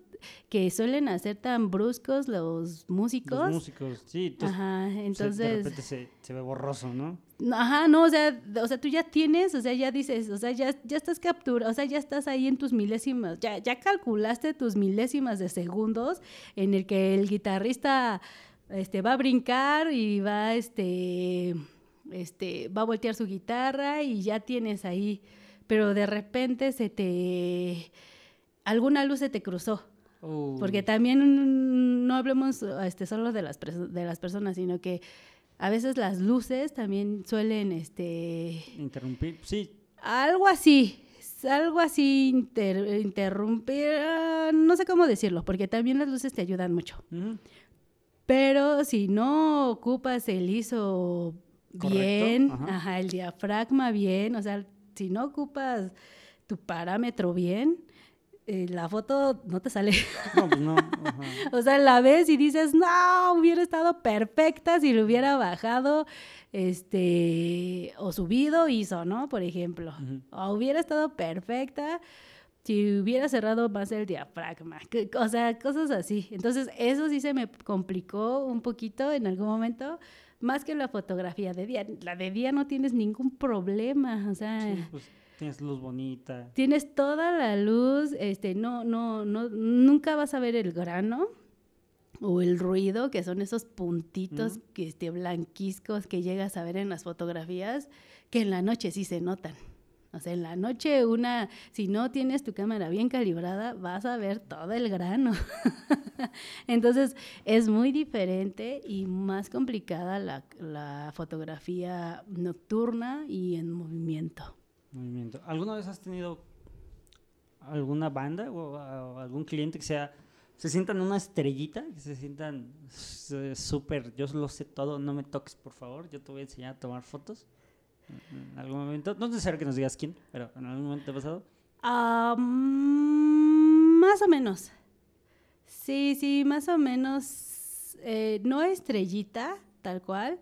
que suelen hacer tan bruscos los músicos. Los músicos, sí. entonces, Ajá, se- de entonces, repente se, se ve borroso, ¿no? Ajá, no, o sea, o sea, tú ya tienes, o sea, ya dices, o sea, ya, ya estás captura, o sea, ya estás ahí en tus milésimas, ya, ya calculaste tus milésimas de segundos en el que el guitarrista este, va a brincar y va, este, este, va a voltear su guitarra y ya tienes ahí, pero de repente se te, alguna luz se te cruzó. Porque también no hablemos este, solo de las, de las personas, sino que a veces las luces también suelen, este, Interrumpir, sí. algo así, algo así inter- interrumpir, ah, no sé cómo decirlo, porque también las luces te ayudan mucho. Pero si no ocupas el ISO bien, ajá. ajá. el diafragma bien, o sea, si no ocupas tu parámetro bien, eh, la foto no te sale. No, pues no. ajá. o sea, la ves y dices, no, hubiera estado perfecta si lo hubiera bajado, este, o subido ISO, ¿no? Por ejemplo. O hubiera estado perfecta si hubiera cerrado más el diafragma. que- O sea, cosas así. Entonces, eso sí se me complicó un poquito en algún momento, más que la fotografía de día. La de día no tienes ningún problema, o sea... Sí, pues tienes luz bonita. Tienes toda la luz, este, no, no, no, nunca vas a ver el grano o el ruido, que son esos puntitos que, este, blanquiscos que llegas a ver en las fotografías, que en la noche sí se notan. O sea, en la noche una, si no tienes tu cámara bien calibrada, vas a ver todo el grano. Entonces, es muy diferente y más complicada la, la fotografía nocturna y en movimiento. ¿Alguna vez has tenido alguna banda o, algún cliente que sea se sientan una estrellita, que se sientan súper, yo lo sé todo, no me toques por favor, yo te voy a enseñar a tomar fotos? En- algún momento, no es necesario que nos digas quién, pero en algún momento te ha pasado. Mm, más o menos. Sí, sí, más o menos. eh, no estrellita, tal cual,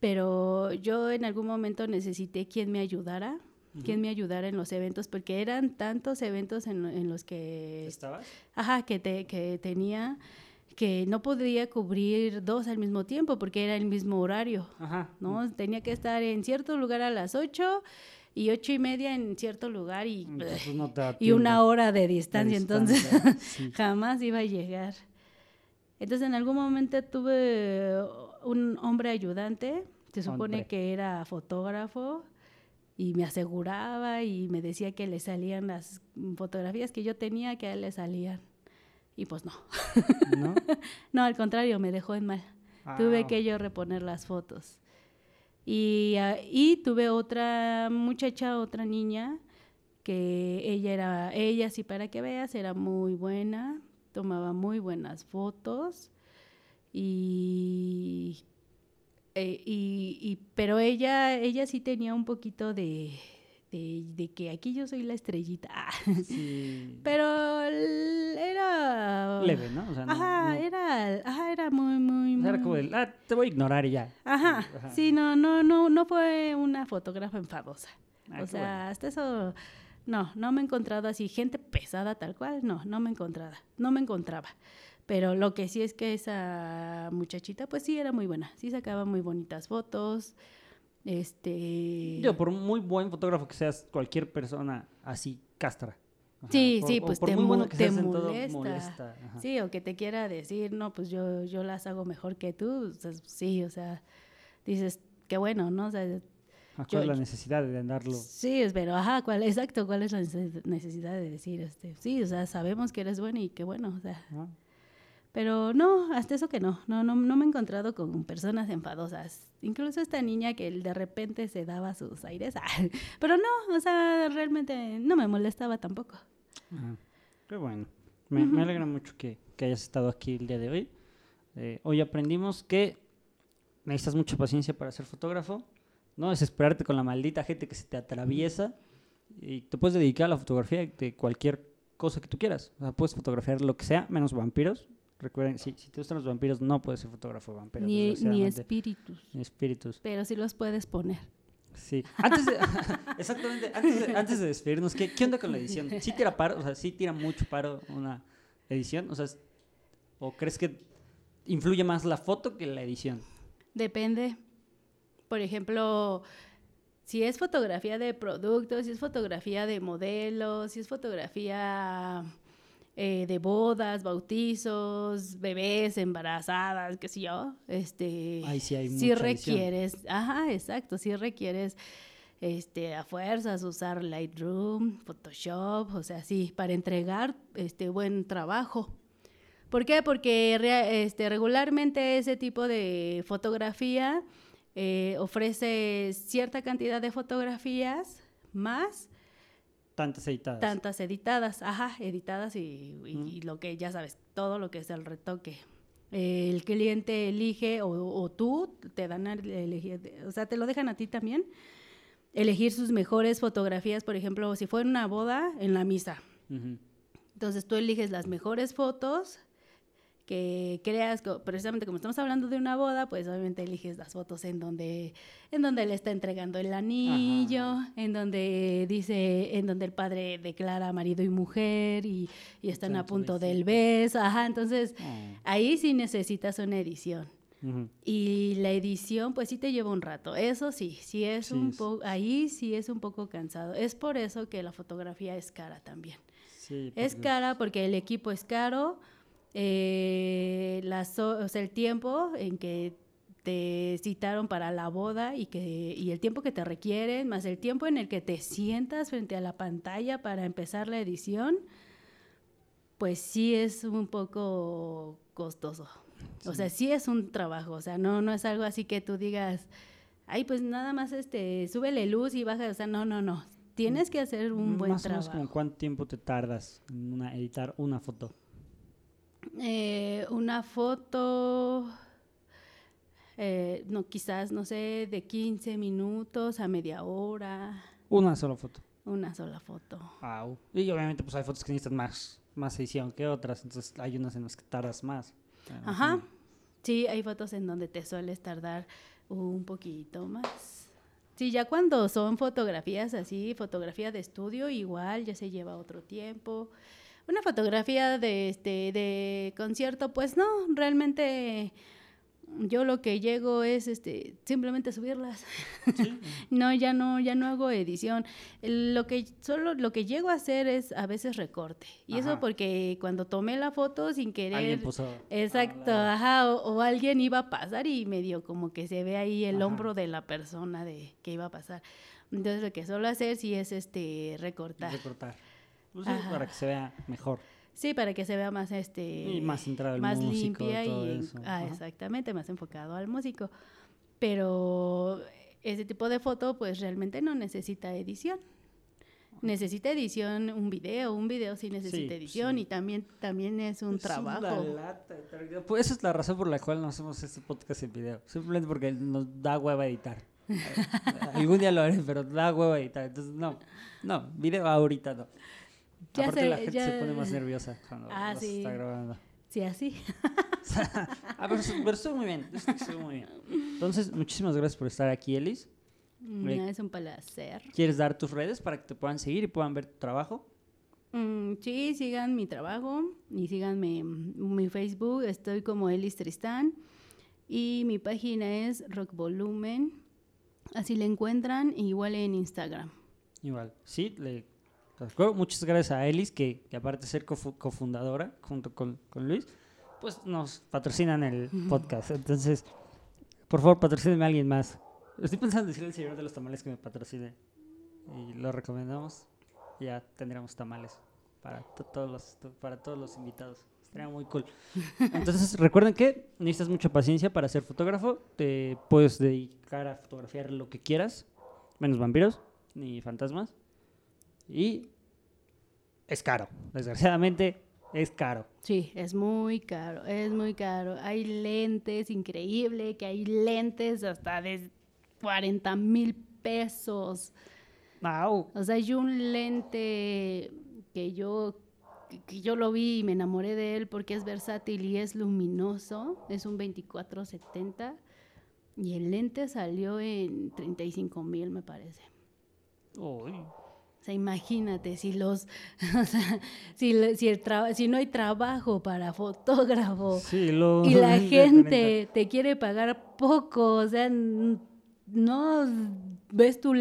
pero yo en algún momento necesité quien me ayudara, quien me ayudara en los eventos, porque eran tantos eventos en, en los que ¿Estabas? Ajá, que, te, que tenía que no podía cubrir dos al mismo tiempo porque era el mismo horario, Ajá. ¿no? Tenía que estar en cierto lugar a las ocho y ocho y media en cierto lugar y, no da y una hora de distancia, entonces sí. jamás iba a llegar. Entonces en algún momento tuve un hombre ayudante, se supone Hombre. que era fotógrafo y me aseguraba y me decía que le salían las fotografías que yo tenía, que a él le salían. Y pues no, ¿No? no, al contrario, me dejó en mal. Tuve Ah, que yo reponer las fotos. Y, ah, y tuve otra muchacha, otra niña, que ella era, ella sí para que veas, era muy buena, tomaba muy buenas fotos y, eh, y, y- pero ella, ella sí tenía un poquito de, de, de que aquí yo soy la estrellita, sí. pero era Leve, ¿no? O sea, no- Ajá, no- era, ajá, era muy, muy, o sea, era como el, ah, te voy a ignorar y ya. Ajá, Ajá. sí, no, no, no, no fue una fotógrafa enfadosa. Ah, o sea, bueno. hasta eso, no, no me he encontrado así, gente pesada tal cual, no, no me encontraba, no me encontraba. Pero lo que sí es que esa muchachita, pues sí, era muy buena, sí sacaba muy bonitas fotos, este... Yo, por muy buen fotógrafo que seas, cualquier persona así castra. Ajá, Sí, por- sí, pues te, muy bueno mo- que te molesta. Sí, o que te quiera decir, no, pues yo, yo las hago mejor que tú. o sea, sí, o sea, dices, qué bueno, ¿no? O sea, ¿A ¿Cuál yo- es la necesidad de andarlo? sí, es, pero, ajá, ¿cuál, exacto, ¿cuál es la nece- necesidad de decir, este, sí, o sea, sabemos que eres bueno y qué bueno, o sea, ¿no? Pero no, hasta eso que no, no, no, no me he encontrado con personas enfadosas. Incluso esta niña que de repente se daba sus aires, ah, pero no, o sea, realmente no me molestaba tampoco. Ajá. Qué bueno. Me, me alegra mucho que, que hayas estado aquí el día de hoy. Eh, hoy aprendimos que necesitas mucha paciencia para ser fotógrafo. No desesperarte con la maldita gente que se te atraviesa. Y te puedes dedicar a la fotografía de cualquier cosa que tú quieras. O sea, puedes fotografiar lo que sea, menos vampiros. Recuerden, si, si te gustan los vampiros, no puedes ser fotógrafo de vampiros. Ni, ni espíritus, Ni espíritus. pero sí los puedes poner. Sí. Antes de, exactamente, antes de, antes de despedirnos, ¿qué, ¿qué onda con la edición? ¿Sí tira paro? O sea, ¿sí tira mucho paro una edición? O sea, ¿o crees que influye más la foto que la edición? Depende. Por ejemplo, si es fotografía de productos, si es fotografía de modelos, si es fotografía eh, de bodas, bautizos, bebés, embarazadas, qué sé yo, este, Ahí sí hay edición. requieres, ajá, exacto, sí requieres este, a fuerzas usar Lightroom, Photoshop, o sea, sí, para entregar este buen trabajo. ¿Por qué? Porque este, regularmente ese tipo de fotografía eh, ofrece cierta cantidad de fotografías más Tantas editadas. tantas editadas, ajá, editadas y, y- y lo que ya sabes, todo lo que es el retoque. el cliente elige o, o tú te dan a elegir, o sea, te lo dejan a ti también, elegir sus mejores fotografías, por ejemplo, si fue en una boda, en la misa. Entonces tú eliges las mejores fotos que creas, precisamente como estamos hablando de una boda, pues obviamente eliges las fotos en donde, en donde le está entregando el anillo, en donde dice, en donde el padre declara marido y mujer y, y están a punto del beso, ajá, entonces Oh. ahí sí necesitas una edición. Y la edición, pues sí te lleva un rato. Eso sí, sí es Sí, un poco, ahí sí es un poco cansado. Es por eso que la fotografía es cara también. Sí, Es cara porque el equipo es caro, eh, las ho- o sea, el tiempo en que te citaron para la boda y, que, y el tiempo que te requieren, más el tiempo en el que te sientas frente a la pantalla para empezar la edición, pues sí es un poco costoso. O sea, sí es un trabajo, o sea, no, no es algo así que tú digas, ay, pues nada más este, súbele luz y baja, o sea, no, no, no. Tienes que hacer un buen Más o menos trabajo. como cuánto tiempo te tardas en una- editar una foto. Eh, una foto, eh, no, quizás, no sé, de 15 minutos a media hora, Una sola foto. una sola foto. Au. Y obviamente pues hay fotos que necesitan más, más edición que otras, entonces hay unas en las que tardas más. Ajá. Sí, hay fotos en donde te sueles tardar un poquito más. Sí, ya cuando son fotografías así, fotografía de estudio, igual ya se lleva otro tiempo. Una fotografía de este de concierto, pues no, realmente yo lo que llego es este simplemente subirlas. no, ya no, ya no hago edición. Lo que solo lo que llego a hacer es a veces recorte. Y eso porque cuando tomé la foto sin querer Alguien puso... Exacto, la- ajá, o, o alguien iba a pasar y medio como que se ve ahí el Ajá. hombro de la persona de que iba a pasar. Entonces lo que suelo hacer sí es este recortar. Recortar. Pues Ajá. para que se vea mejor. Sí, para que se vea más este Y más centrado más músico, limpia todo y eso. ah, exactamente, más enfocado al músico. Pero ese tipo de foto pues realmente no necesita edición. Necesita edición un video, un video sí necesita Sí, edición sí. y también también es un Es trabajo. una lata, Pues esa es la razón por la cual no hacemos este podcast en video. Simplemente porque nos da hueva editar. Algún día lo haré, pero da hueva editar. Entonces, no, no, video ahorita no. Ya Aparte sé, la gente se pone más nerviosa cuando Ah, sí. está grabando. Sí, así. Ah, pero, pero estuvo muy bien, estuvo muy bien. Entonces, muchísimas gracias por estar aquí, Elis. Mm. Es un placer. ¿Quieres dar tus redes para que te puedan seguir y puedan ver tu trabajo? Mm, sí, sigan mi trabajo y síganme mi Facebook. Estoy como Elis Tristán y mi página es Rock Volumen. Así le encuentran, igual en Instagram. Igual, sí, le Muchas gracias a Elis, que, que aparte de ser cofu- cofundadora junto con, con Luis, pues nos patrocinan el podcast. Entonces, por favor, patrocínenme a alguien más. Estoy pensando en decirle al señor de los tamales que me patrocine. Y lo recomendamos. Ya tendremos tamales para, to- todos los, to- para todos los invitados. Estaría muy cool. Entonces, recuerden que necesitas mucha paciencia para ser fotógrafo. Te puedes dedicar a fotografiar lo que quieras, menos vampiros ni fantasmas. Y es caro. Desgraciadamente, es caro. Sí, es muy caro, es muy caro. Hay lentes, increíble que hay lentes hasta de 40 mil pesos. Au. O sea, hay un lente que yo, que yo lo vi y me enamoré de él porque es versátil y es luminoso. Es un 2470 y el lente salió en 35 mil, me parece. Uy. O sea, imagínate si los, o sea, si, si, el si no hay trabajo para fotógrafo Sí, lo- y la gente te quiere pagar poco, o sea, no ves tu,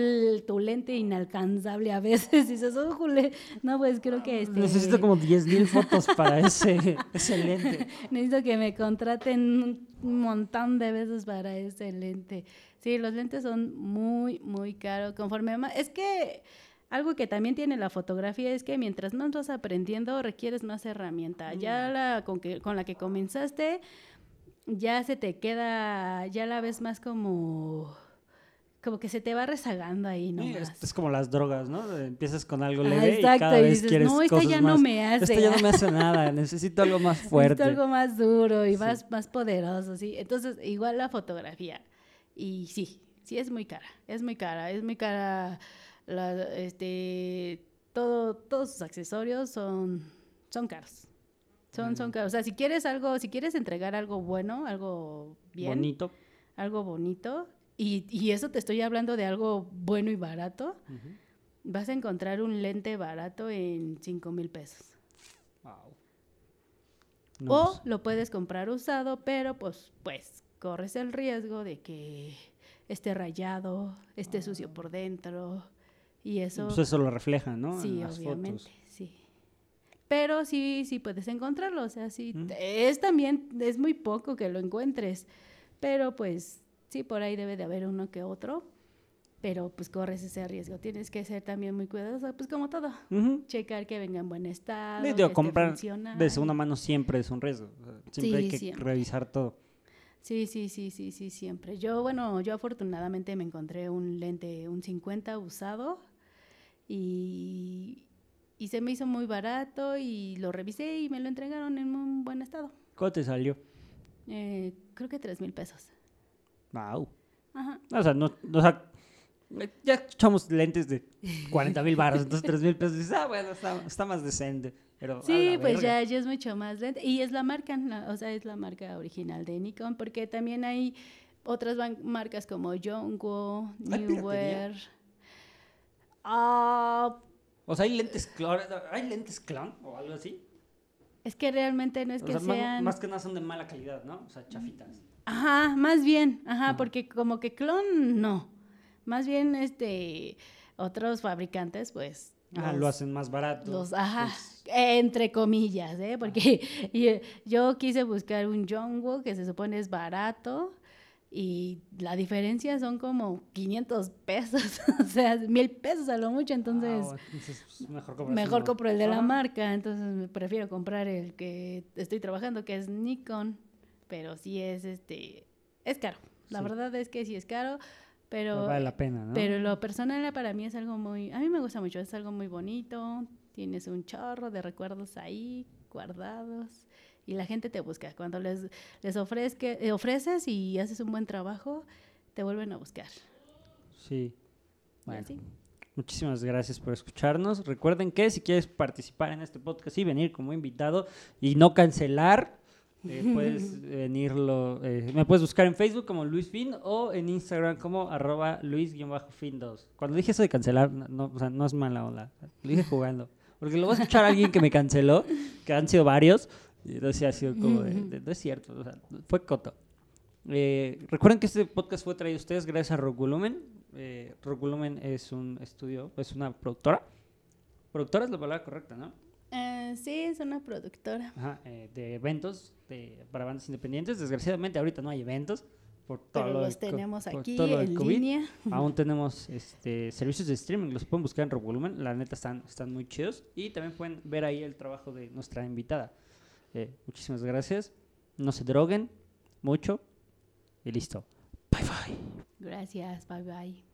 tu lente inalcanzable a veces y dices, "Ójole". no, pues creo que este, Necesito como 10.000 fotos para ese, ese lente. necesito que me contraten un montón de veces para ese lente. Sí, los lentes son muy, muy caros. Conforme más, es que algo que también tiene la fotografía es que mientras más vas aprendiendo requieres más herramienta. Ya la con, que, con la que comenzaste ya se te queda, ya la ves más como como que se te va rezagando ahí, ¿no? Sí, es, es como las drogas, ¿no? Empiezas con algo Ah, leve y exacto, cada y vez dices, quieres "No, esta cosas ya no más- me hace". Esta ya no me hace nada, necesito algo más fuerte. Necesito algo más duro y Sí. más, más poderoso, ¿sí? Entonces, igual la fotografía. Y sí, sí es muy cara, es muy cara, es muy cara. La, este, todo, todos sus accesorios son, son caros. Son, son caros. O sea, si quieres algo, si quieres entregar algo bueno, algo bien, Bonito. algo bonito, y, y eso te estoy hablando de algo bueno y barato, vas a encontrar un lente barato en 5 mil pesos. Wow. No, o pues, lo puedes comprar usado, pero pues, pues corres el riesgo de que esté rayado, esté sucio por dentro y eso, pues eso lo refleja, ¿no? En sí, las obviamente, fotos. sí. Pero sí, sí puedes encontrarlo, o sea, sí, Mm. es también, es muy poco que lo encuentres, pero pues sí, por ahí debe de haber uno que otro, pero pues corres ese riesgo, tienes que ser también muy cuidadoso, pues como todo, checar que venga en buen estado, que comprar de segunda mano siempre es un riesgo. siempre Sí, hay que siempre. revisar todo. Sí, sí, sí, sí, sí, siempre. Yo, bueno, yo afortunadamente me encontré un lente, un 50 usado y, y se me hizo muy barato y lo revisé y me lo entregaron en un buen estado. ¿Cómo te salió? Eh, creo que tres mil pesos. Wow. Ajá. O sea, no, o sea, ya echamos lentes de 40 mil baros, entonces 3 mil pesos. Dices, ah, bueno, está, está más decente. Pero, Sí, pues verga. ya, ya es mucho más lente. Y es la marca, la- o sea, es la marca original de Nikon, porque también hay otras marcas como Yongwo, ¿Hay Ah, O sea, hay lentes clon, ¿hay lentes clon o algo así? es que realmente no es O que sea, más- sean... más, que nada son de mala calidad, ¿no? O sea, chafitas. Ajá, más bien, ajá, Ajá. porque como que clon, no. Más bien, este, otros fabricantes, pues. Ah, los- lo hacen más barato. Los, ajá, pues, entre comillas, ¿eh? Porque yo, yo quise buscar un Jongwo que se supone es barato y la diferencia son como 500 pesos, o sea, mil pesos a lo mucho, entonces ah, entonces, pues, mejor mejor compro el de la marca, entonces prefiero comprar el que estoy trabajando, que es Nikon, pero sí es este, es caro, la Sí. verdad es que sí es caro, pero, Pero vale la pena, ¿no? pero lo personal para mí es algo muy, a mí me gusta mucho, es algo muy bonito, tienes un chorro de recuerdos ahí guardados y la gente te busca, cuando les, les ofrezque- eh, ofreces y haces un buen trabajo, te vuelven a buscar. Sí. Bueno, así. muchísimas gracias por escucharnos. Recuerden que si quieres participar en este podcast y venir como invitado y no cancelar, eh, puedes venirlo, eh, me puedes buscar en Facebook como Luis Fin o en Instagram como arroba Luis-Fin2. Cuando dije eso de cancelar, no, no, o sea, no es mala onda, lo dije jugando. Porque lo va a escuchar alguien que me canceló, que han sido varios, entonces ha sido como de, de- no es cierto, o sea, fue coto. Eh, recuerden que este podcast fue traído a ustedes gracias a Rock Volumen. Eh, Rock Volumen es un estudio, es una productora. Productora es la palabra correcta, ¿no? Eh, sí, es una productora. Ajá, eh, de eventos de, para bandas independientes. Desgraciadamente ahorita no hay eventos por todo Pero lo los tenemos aquí todo en COVID. línea. Aún tenemos este, servicios de streaming, los pueden buscar en Rock Volumen. La neta están, están muy chidos. Y también pueden ver ahí el trabajo de nuestra invitada. Eh, muchísimas gracias. No se droguen mucho. Y listo. Bye bye. Gracias, bye bye.